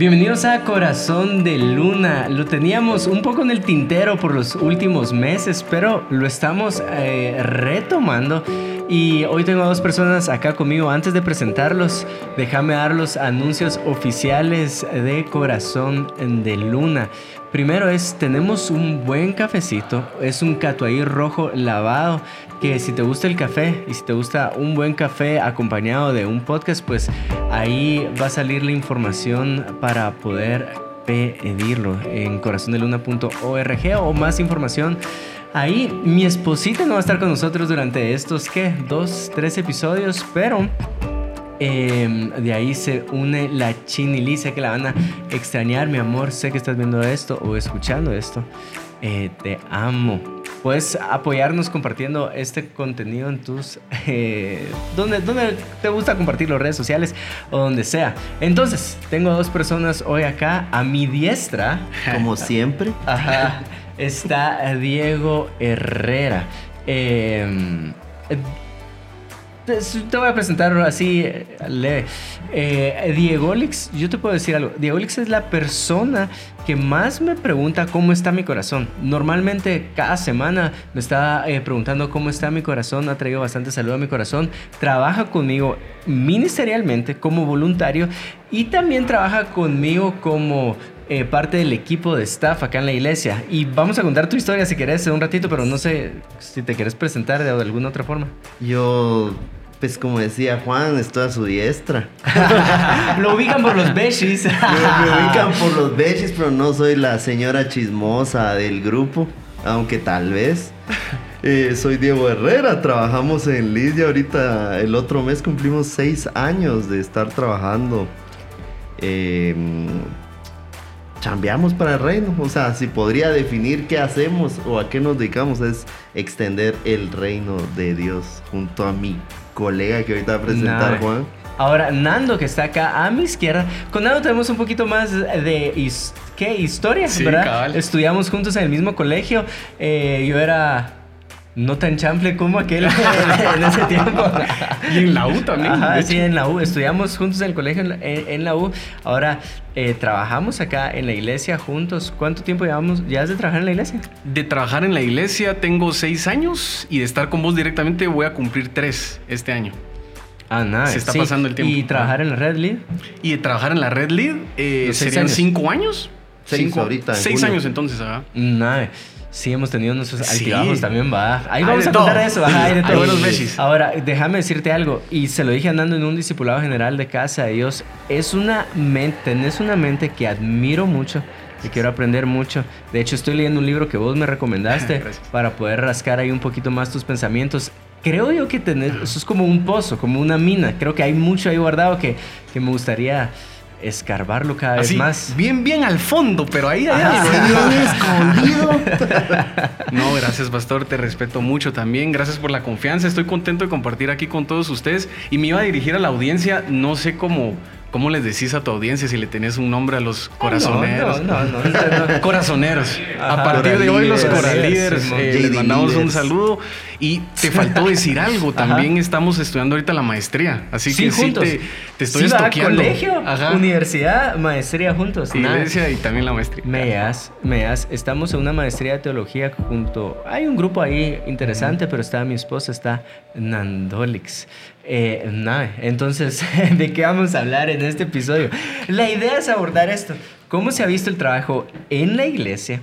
Bienvenidos a Corazón de Luna. Lo teníamos un poco en el tintero por los últimos meses, pero lo estamos eh, retomando. Y hoy tengo a dos personas acá conmigo. Antes de presentarlos, déjame dar los anuncios oficiales de Corazón de Luna. Primero es, tenemos un buen cafecito, es un catuaí rojo lavado, que si te gusta el café y si te gusta un buen café acompañado de un podcast, pues ahí va a salir la información para poder pedirlo en corazondeluna.org o más información. Ahí mi esposita no va a estar con nosotros durante estos, ¿qué? Dos, tres episodios, pero Em, de ahí se une la Chinili. Sé que la van a extrañar, mi amor. Sé que estás viendo esto o escuchando esto. Eh, te amo. Puedes apoyarnos compartiendo este contenido en tus... Eh, donde, donde te gusta compartir las redes sociales o donde sea. Entonces, tengo dos personas hoy acá. A mi diestra... Como siempre. Ajá. Está Diego Herrera. Eh, te voy a presentar así leve. Eh, Diego Olix, yo te puedo decir algo. Diego Olix es la persona que más me pregunta cómo está mi corazón. Normalmente cada semana me está eh, preguntando cómo está mi corazón. Ha traído bastante salud a mi corazón. Trabaja conmigo ministerialmente como voluntario y también trabaja conmigo como eh, parte del equipo de staff acá en la iglesia. Y vamos a contar tu historia si querés un ratito, pero no sé si te quieres presentar de alguna otra forma. Yo pues como decía Juan, estoy a su diestra. Lo ubican por los beshis. me, ubican por los beshis, pero no soy la señora chismosa del grupo, aunque tal vez. Eh, soy Diego Herrera, trabajamos en Lidia ahorita, el otro mes cumplimos seis años de estar trabajando. Eh, chambeamos para el reino. O sea, si podría definir qué hacemos o a qué nos dedicamos es extender el reino de Dios junto a mí colega que ahorita va a presentar, Juan. Ahora, Nando, que está acá a mi izquierda. Con Nando tenemos un poquito más de ¿qué? historia, ¿verdad? Estudiamos juntos en el mismo colegio. Eh, yo era no tan chample como aquel en ese tiempo. y en la U también. Ajá, sí, en la U. Estudiamos juntos en el colegio en, la U. Ahora eh, trabajamos acá en la iglesia juntos. ¿Cuánto tiempo llevamos ya de trabajar en la iglesia? De trabajar en la iglesia tengo seis años y de estar con vos directamente voy a cumplir tres este año. Ah, nada. Se está pasando el tiempo. ¿Y trabajar en la Red Lead? Y de trabajar en la Red Lead eh, serían cinco años. Seis cinco, ahorita. Seis años entonces, ajá. Nada. Sí, hemos tenido nuestros altibajos también, va. Ahí vamos a contar eso. Ajá, hay de todo. Ahora, déjame decirte algo. Y se lo dije andando en un discipulado general de casa de Dios. Es una mente, tenés una mente que admiro mucho y quiero aprender mucho. De hecho, estoy leyendo un libro que vos me recomendaste para poder rascar ahí un poquito más tus pensamientos. Creo yo que tenés, eso es como un pozo, como una mina. Creo que hay mucho ahí guardado que, que me gustaría escarbarlo cada vez más. Bien, bien al fondo, pero ahí hay escondido. no, gracias, Pastor. Te respeto mucho también. Gracias por la confianza. Estoy contento de compartir aquí con todos ustedes. Y me iba a dirigir a la audiencia. No sé cómo ¿Cómo les decís a tu audiencia si le tenés un nombre a los corazoneros? No, no, no. corazoneros. a partir de hoy, los coralíderes, eh, les mandamos un saludo. Y te faltó decir algo. También estamos estudiando ahorita la maestría. Así que sí, te, te, estoy sí, estoqueando. colegio, universidad, maestría juntos. Iglesia y también la maestría. Meas, Meas. Estamos en una maestría de teología junto. Hay un grupo ahí interesante, pero está mi esposa, está Nandolix. Eh, nada, entonces, ¿de qué vamos a hablar en este episodio? La idea es abordar esto. ¿Cómo se ha visto el trabajo en la iglesia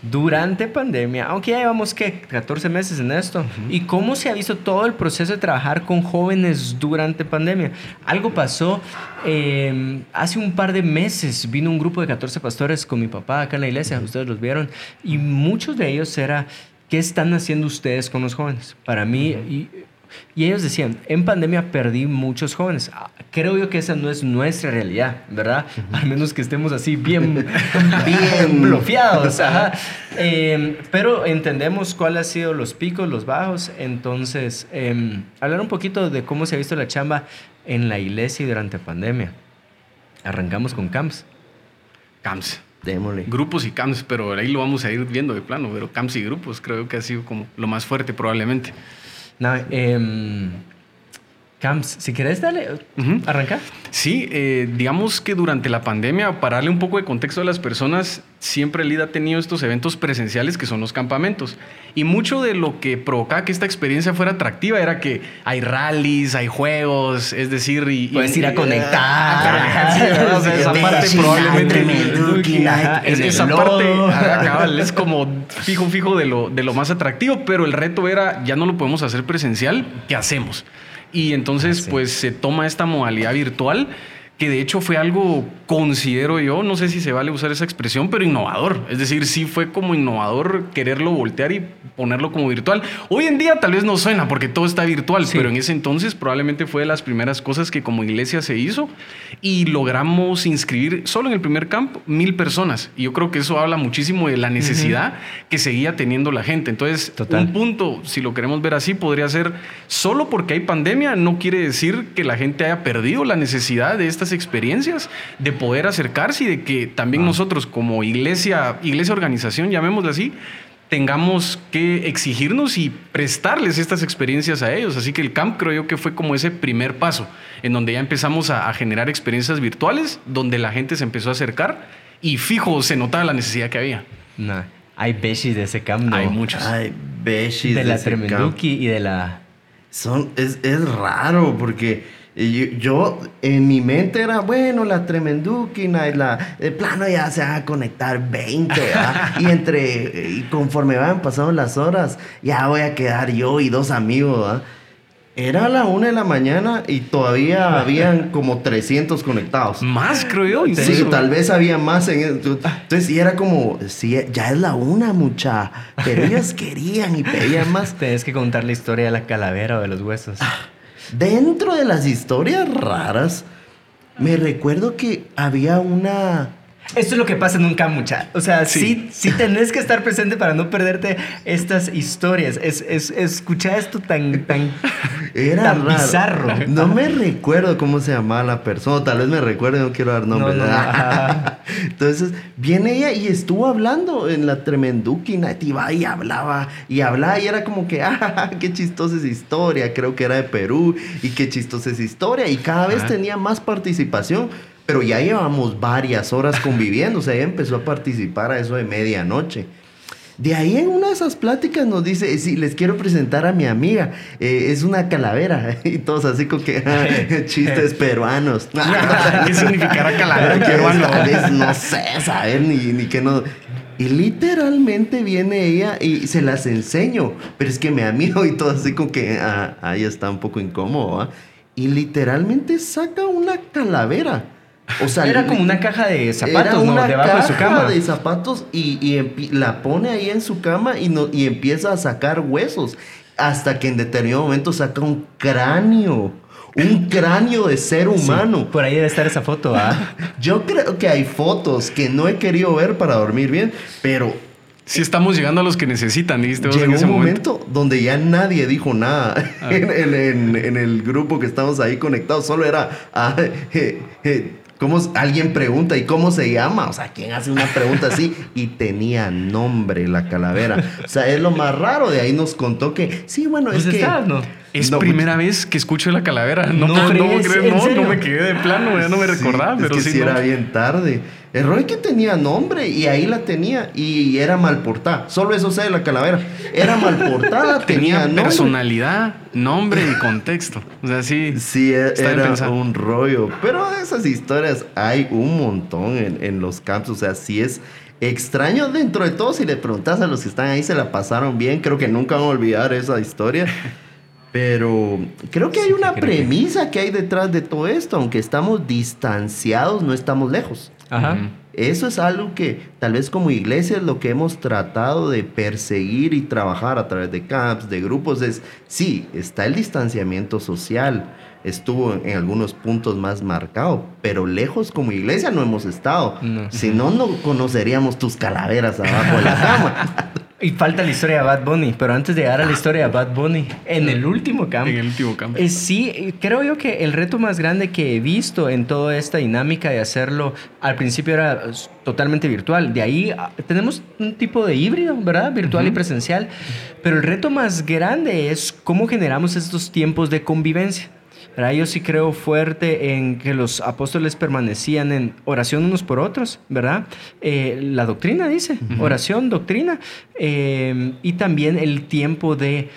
durante pandemia? Aunque ya llevamos, ¿qué? 14 meses en esto. ¿Y cómo se ha visto todo el proceso de trabajar con jóvenes durante pandemia? Algo pasó em, hace un par de meses. Vino un grupo de 14 pastores con mi papá acá en la iglesia. Ustedes los vieron. Y muchos de ellos era... ¿Qué están haciendo ustedes con los jóvenes? Para mí, y ellos decían, en pandemia perdí muchos jóvenes. Ah, creo yo que esa no es nuestra realidad, ¿verdad? Al menos que estemos así bien, bien bloqueados. Em, pero entendemos cuáles han sido los picos, los bajos. Entonces, em, hablar un poquito de cómo se ha visto la chamba en la iglesia y durante pandemia. Arrancamos con camps. Camps. Démosle. Grupos y camps, pero ahí lo vamos a ir viendo de plano, pero camps y grupos creo que ha sido como lo más fuerte probablemente. No, em, Camps, si quieres, dale, Ujú. arranca. Sí, eh, digamos que durante la pandemia, para darle un poco de contexto a las personas, siempre Lid ha tenido estos eventos presenciales que son los campamentos. Y mucho de lo que provocaba que esta experiencia fuera atractiva era que hay rallies, hay juegos, es decir, y... Puedes y- ir a conectar. Ah, sí, ¿verdad? O sea, esa parte probablemente... Es- el esa parte cabal, es como fijo, fijo de lo, de lo más atractivo, pero el reto era, ya no lo podemos hacer presencial, ¿qué hacemos? Y entonces, Ah, sí. pues se toma esta modalidad virtual, que de hecho fue algo, considero yo, no sé si se vale usar esa expresión, pero innovador. Es decir, sí fue como innovador quererlo voltear y ponerlo como virtual. Hoy en día tal vez no suena porque todo está virtual, Sí. pero en ese entonces probablemente fue de las primeras cosas que como iglesia se hizo y logramos inscribir solo en el primer camp mil personas. Y yo creo que eso habla muchísimo de la necesidad que seguía teniendo la gente. Entonces, Total. un punto, si lo queremos ver así, podría ser solo porque hay pandemia, no quiere decir que la gente haya perdido la necesidad de estas experiencias, de poder acercarse y de que también Ah. nosotros como iglesia, iglesia organización, llamémosle así, tengamos que exigirnos y prestarles estas experiencias a ellos. Así que el camp creo yo que fue como ese primer paso, en donde ya empezamos a, a generar experiencias virtuales, donde la gente se empezó a acercar y fijo se notaba la necesidad que había. No, hay beshis de ese camp, no. Hay muchos. Ay, beshis De la ese camp. Y de la... Son, es, es raro porque yo, yo, en mi mente era, bueno, la Tremenduki Night, la, de plano ya se van a conectar 20, ¿verdad? y entre, y conforme van pasando las horas, ya voy a quedar yo y dos amigos, ¿verdad? Era la una de la mañana y todavía habían como 300 conectados. Más, creo yo. Sí, incluso. tal vez había más en eso. Entonces, sí, era como, sí, ya es la una, mucha. Pero ellos querían y pedían más. Tienes que contar la historia de la calavera o de los huesos. Dentro de las historias raras, me recuerdo que había una. Esto es lo que pasa en un camp, mucha. O sea, sí. Sí. sí, tenés que estar presente para no perderte estas historias. Es, es, escuchar esto tan, tan, Era tan raro. bizarro. No me recuerdo cómo se llamaba la persona. Tal vez me recuerde, no quiero dar nombres. No, no. Entonces, viene ella y estuvo hablando en la Tremenduki Night. Y va y hablaba y hablaba. Y era como que, ah, qué chistosa esa historia. Creo que era de Perú. Y qué chistosa esa historia. Y cada vez Ajá. tenía más participación. Pero ya llevamos varias horas conviviendo. O sea, ella empezó a participar a eso de medianoche. De ahí en una de esas pláticas nos dice, sí, les quiero presentar a mi amiga, eh, es una calavera. Y todos así como que, ah, chistes peruanos. ¿Qué significará calavera en peruano? no sé, saber ni, ni que no. Y literalmente viene ella y se las enseño. Pero es que me amigo y todo así como que, ah, ahí está un poco incómodo, ¿va? Y literalmente saca una calavera. O sea, Era como una caja de era zapatos, ¿no? Debajo de su caja cama. de zapatos y, la pone ahí en su cama y, no, y empieza a sacar huesos. Hasta que en determinado momento saca un cráneo. Un cráneo de ser humano. Por ahí debe estar esa foto, ¿ah? Yo creo que hay fotos que no he querido ver para dormir bien, pero Si estamos llegando a los que necesitan, dijiste vos en llegó ese un momento. momento donde ya nadie dijo nada Ah. en, en- en- en el grupo que estamos ahí conectados. Solo era, ah, eh, eh, ¿cómo alguien pregunta y cómo se llama? O sea, ¿quién hace una pregunta así? Y tenía nombre la calavera. O sea, es lo más raro. De ahí nos contó que, sí, bueno, Pues es que... Es No, primera vez que escucho la calavera. No, No no, fregues, creo- ¿en no, me quedé de plano, ya no me Sí, recordaba, es pero que sí. era bien tarde. El Roy que tenía nombre y ahí la tenía y era mal portada. Solo eso sé de la calavera. Era mal portada, tenía, Tenía nombre. personalidad, nombre y contexto. O sea, sí. Sí, e- era un rollo. Pero de esas historias hay un montón en, en los camps. O sea, sí es extraño dentro de todo. Si le preguntas a los que están ahí, se la pasaron bien. Creo que nunca van a olvidar esa historia. Pero creo que hay una premisa que hay detrás de todo esto. Aunque estamos distanciados, no estamos lejos. Ajá. Eso es algo que tal vez como iglesia es lo que hemos tratado de perseguir y trabajar a través de camps, de grupos, es, sí, está el distanciamiento social, estuvo en algunos puntos más marcado, pero lejos como iglesia no hemos estado. No. Si no, no conoceríamos tus calaveras abajo de la cama. Y falta la historia de Bad Bunny, pero antes de llegar a la historia de Bad Bunny, en el último camp, En el último campo. Eh, sí, eh, creo yo que el reto más grande que he visto en toda esta dinámica de hacerlo, al principio era eh, totalmente virtual, de ahí ah, tenemos un tipo de híbrido, ¿verdad? Virtual y presencial, pero el reto más grande es cómo generamos estos tiempos de convivencia. ¿Verdad? Yo sí creo fuerte en que los apóstoles permanecían en oración unos por otros, ¿verdad? Eh, la doctrina dice, oración, doctrina, eh, y también el tiempo de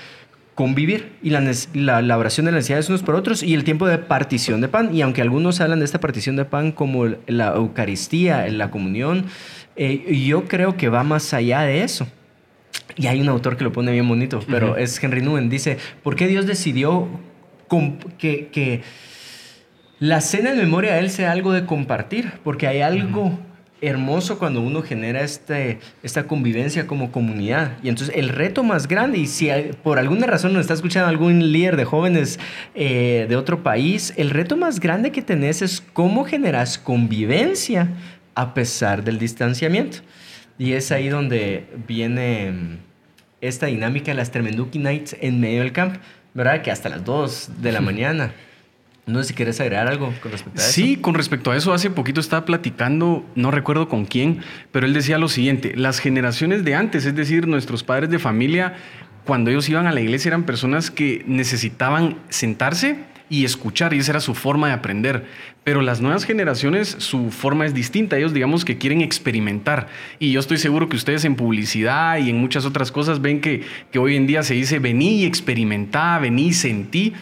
convivir y la, la, oración de las necesidades unos por otros y el tiempo de partición de pan. Y aunque algunos hablan de esta partición de pan como la Eucaristía, la comunión, eh, yo creo que va más allá de eso. Y hay un autor que lo pone bien bonito, pero es Henry Nguyen. Dice, ¿por qué Dios decidió que, que, la cena en memoria de Él sea algo de compartir? Porque hay algo hermoso cuando uno genera este, esta convivencia como comunidad. Y entonces el reto más grande, y si por alguna razón nos está escuchando algún líder de jóvenes eh, de otro país, el reto más grande que tenés es cómo generas convivencia a pesar del distanciamiento. Y es ahí donde viene esta dinámica de las Tremenduki Nights en medio del camp, ¿verdad? Que hasta las 2 de la mañana no sé si quieres agregar algo con respecto a eso. Sí, con respecto a eso, hace poquito estaba platicando, no recuerdo con quién, pero él decía lo siguiente, las generaciones de antes, es decir, nuestros padres de familia, cuando ellos iban a la iglesia eran personas que necesitaban sentarse y escuchar, y esa era su forma de aprender. Pero las nuevas generaciones, su forma es distinta. Ellos, digamos, que quieren experimentar. Y yo estoy seguro que ustedes en publicidad y en muchas otras cosas ven que, que hoy en día se dice vení y experimentá, vení y sentí.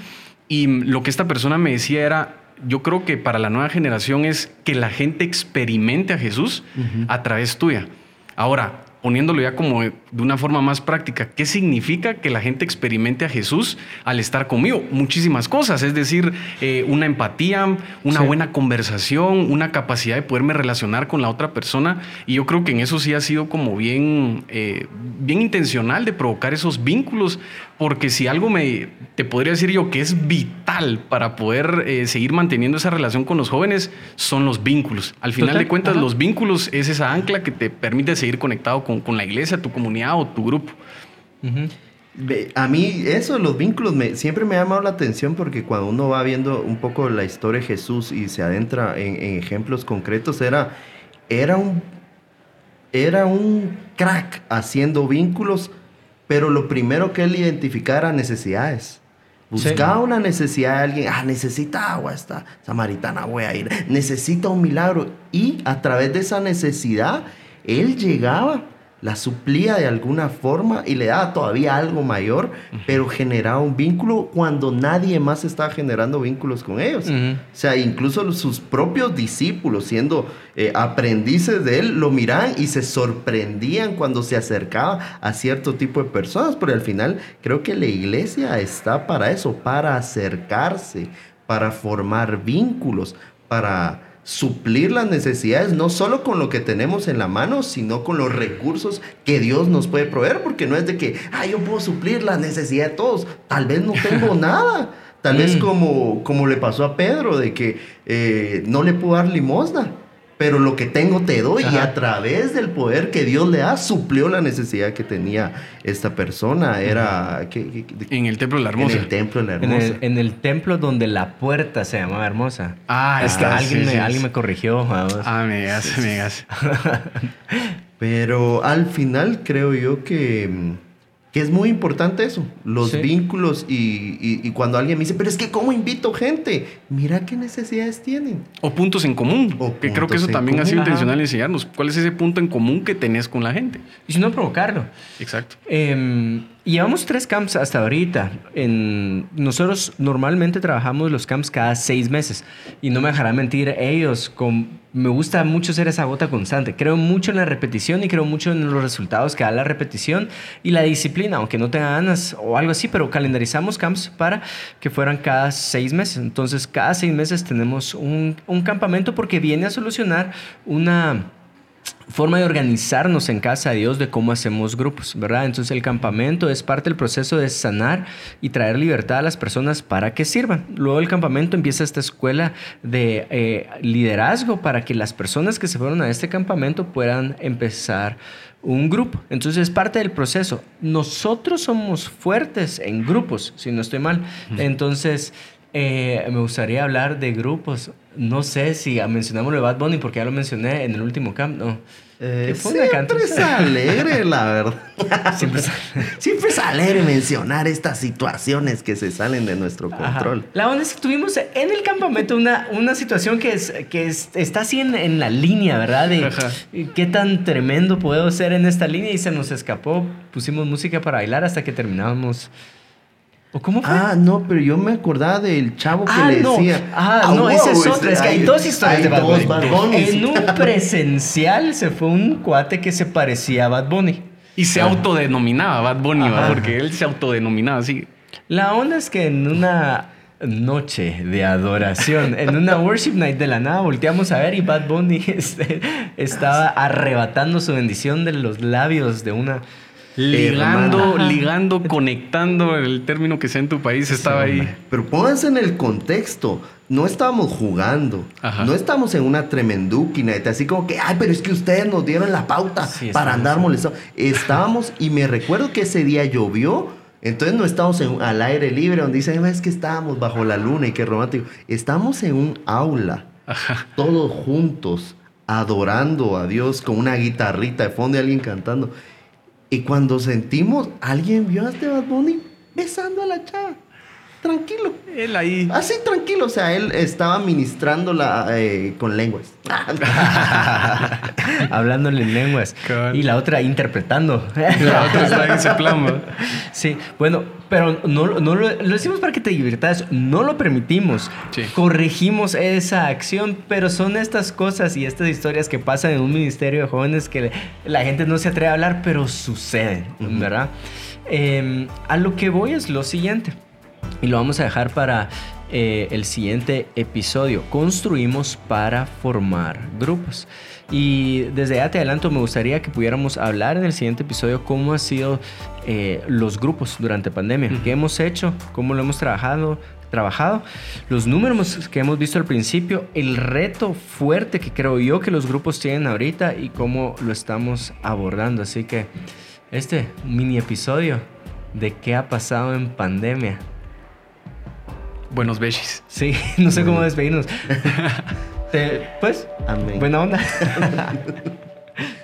Y lo que esta persona me decía era, yo creo que para la nueva generación es que la gente experimente a Jesús a través tuya. Ahora, poniéndolo ya como de una forma más práctica, ¿qué significa que la gente experimente a Jesús al estar conmigo? Muchísimas cosas, es decir, eh, una empatía, una buena conversación, una capacidad de poderme relacionar con la otra persona. Y yo creo que en eso sí ha sido como bien, eh, bien intencional de provocar esos vínculos, porque si algo me, te podría decir yo que es vital para poder eh, seguir manteniendo esa relación con los jóvenes, son los vínculos. Al final de cuentas, los vínculos es esa ancla que te permite seguir conectado con con, la iglesia, tu comunidad o tu grupo. A mí eso, los vínculos, me, siempre me ha llamado la atención porque cuando uno va viendo un poco la historia de Jesús y se adentra en, ejemplos concretos, era, era, un, era un crack haciendo vínculos, pero lo primero que él identificaba era necesidades. Buscaba una necesidad de alguien, ah, necesita agua, esta samaritana voy a ir, necesita un milagro. Y a través de esa necesidad, él llegaba la suplía de alguna forma y le daba todavía algo mayor, pero generaba un vínculo cuando nadie más estaba generando vínculos con ellos. O sea, incluso sus propios discípulos, siendo eh, aprendices de él, lo miraban y se sorprendían cuando se acercaba a cierto tipo de personas, pero al final creo que la iglesia está para eso, para acercarse, para formar vínculos, para suplir las necesidades, no solo con lo que tenemos en la mano, sino con los recursos que Dios nos puede proveer, porque no es de que, ah, yo puedo suplir la necesidad de todos, tal vez no tengo nada, tal vez mm. como, como le pasó a Pedro, de que eh, no le puedo dar limosna pero lo que tengo te doy y a través del poder que Dios le da suplió la necesidad que tenía esta persona. Era en el templo de la hermosa. En el templo de la hermosa. En el, templo donde la puerta se llamaba hermosa. Ah, es que alguien, me, alguien me corrigió. Ah, me gas, me gas. pero al final creo yo que que es muy importante eso, los vínculos y, cuando alguien me dice, pero es que ¿cómo invito gente? Mira qué necesidades tienen. O puntos en común, que creo que eso también ha sido intencional enseñarnos. ¿Cuál es ese punto en común que tenés con la gente? Y si no provocarlo. Exacto. Eh, Llevamos tres camps hasta ahorita. Nosotros normalmente trabajamos los camps cada seis meses. Y no me dejarán mentir ellos. Con, me gusta mucho ser esa gota constante. Creo mucho en la repetición y creo mucho en los resultados que da la repetición y la disciplina, aunque no tenga ganas o algo así, pero calendarizamos camps para que fueran cada seis meses. Entonces, cada seis meses tenemos un campamento porque viene a solucionar una forma de organizarnos en casa de Dios de cómo hacemos grupos, ¿verdad? Entonces el campamento es parte del proceso de sanar y traer libertad a las personas para que sirvan. Luego el campamento empieza esta escuela de eh, liderazgo para que las personas que se fueron a este campamento puedan empezar un grupo. Entonces es parte del proceso. Nosotros somos fuertes en grupos, si no estoy mal. Entonces Eh, me gustaría hablar de grupos. No sé si mencionamos lo de Bad Bunny porque ya lo mencioné en el último camp. No. Eh, siempre es alegre, la verdad. siempre, es, siempre es alegre mencionar estas situaciones que se salen de nuestro control. La onda es que tuvimos en el campamento una, una situación que, es, que está así en, la línea, ¿verdad? De qué tan tremendo puedo ser en esta línea y se nos escapó. Pusimos música para bailar hasta que terminábamos ¿O cómo fue? Ah, no, pero yo me acordaba del chavo que ah, le decía. Ah, ah no, ese es otro. Es que hay, dos historias de Bad Bunny. En un presencial se fue un cuate que se parecía a Bad Bunny. Y se autodenominaba Bad Bunny, porque él se autodenominaba así. La onda es que en una noche de adoración, en una worship night de la nada, volteamos a ver y Bad Bunny este, estaba arrebatando su bendición de los labios de una Ligando, ligando, conectando, el término que sea en tu país estaba ahí. Pero pónganse en el contexto. No estábamos jugando. No estamos en una tremenduquina. Así como que, ay, pero es que ustedes nos dieron la pauta para andar molestando. Estábamos, y me recuerdo que ese día llovió. Entonces no estamos en, al aire libre donde dicen, es que estábamos bajo la luna y qué romántico. Estamos en un aula, todos juntos, adorando a Dios con una guitarrita de fondo y alguien cantando. Y cuando sentimos, alguien vio a este Bad Bunny besando a la chava. Tranquilo. Él ahí. Así tranquilo. O sea, él estaba ministrándola eh, con lenguas. Hablándole en lenguas. Y la otra interpretando. La otra está en ese plan. Sí, bueno, pero no, no lo, lo, hicimos para que te diviertas. No lo permitimos. Corregimos esa acción, pero son estas cosas y estas historias que pasan en un ministerio de jóvenes que la gente no se atreve a hablar, pero suceden, ¿verdad? Em, a lo que voy es lo siguiente. Y lo vamos a dejar para eh, el siguiente episodio. Construimos para formar grupos. Y desde ya te adelanto, me gustaría que pudiéramos hablar en el siguiente episodio cómo han sido eh, los grupos durante pandemia, qué hemos hecho, cómo lo hemos trabajado, trabajado, los números que hemos visto al principio, el reto fuerte que creo yo que los grupos tienen ahorita y cómo lo estamos abordando. Así que este mini episodio de qué ha pasado en pandemia Buenos besos. Sí, no sé cómo despedirnos. pues, buena onda.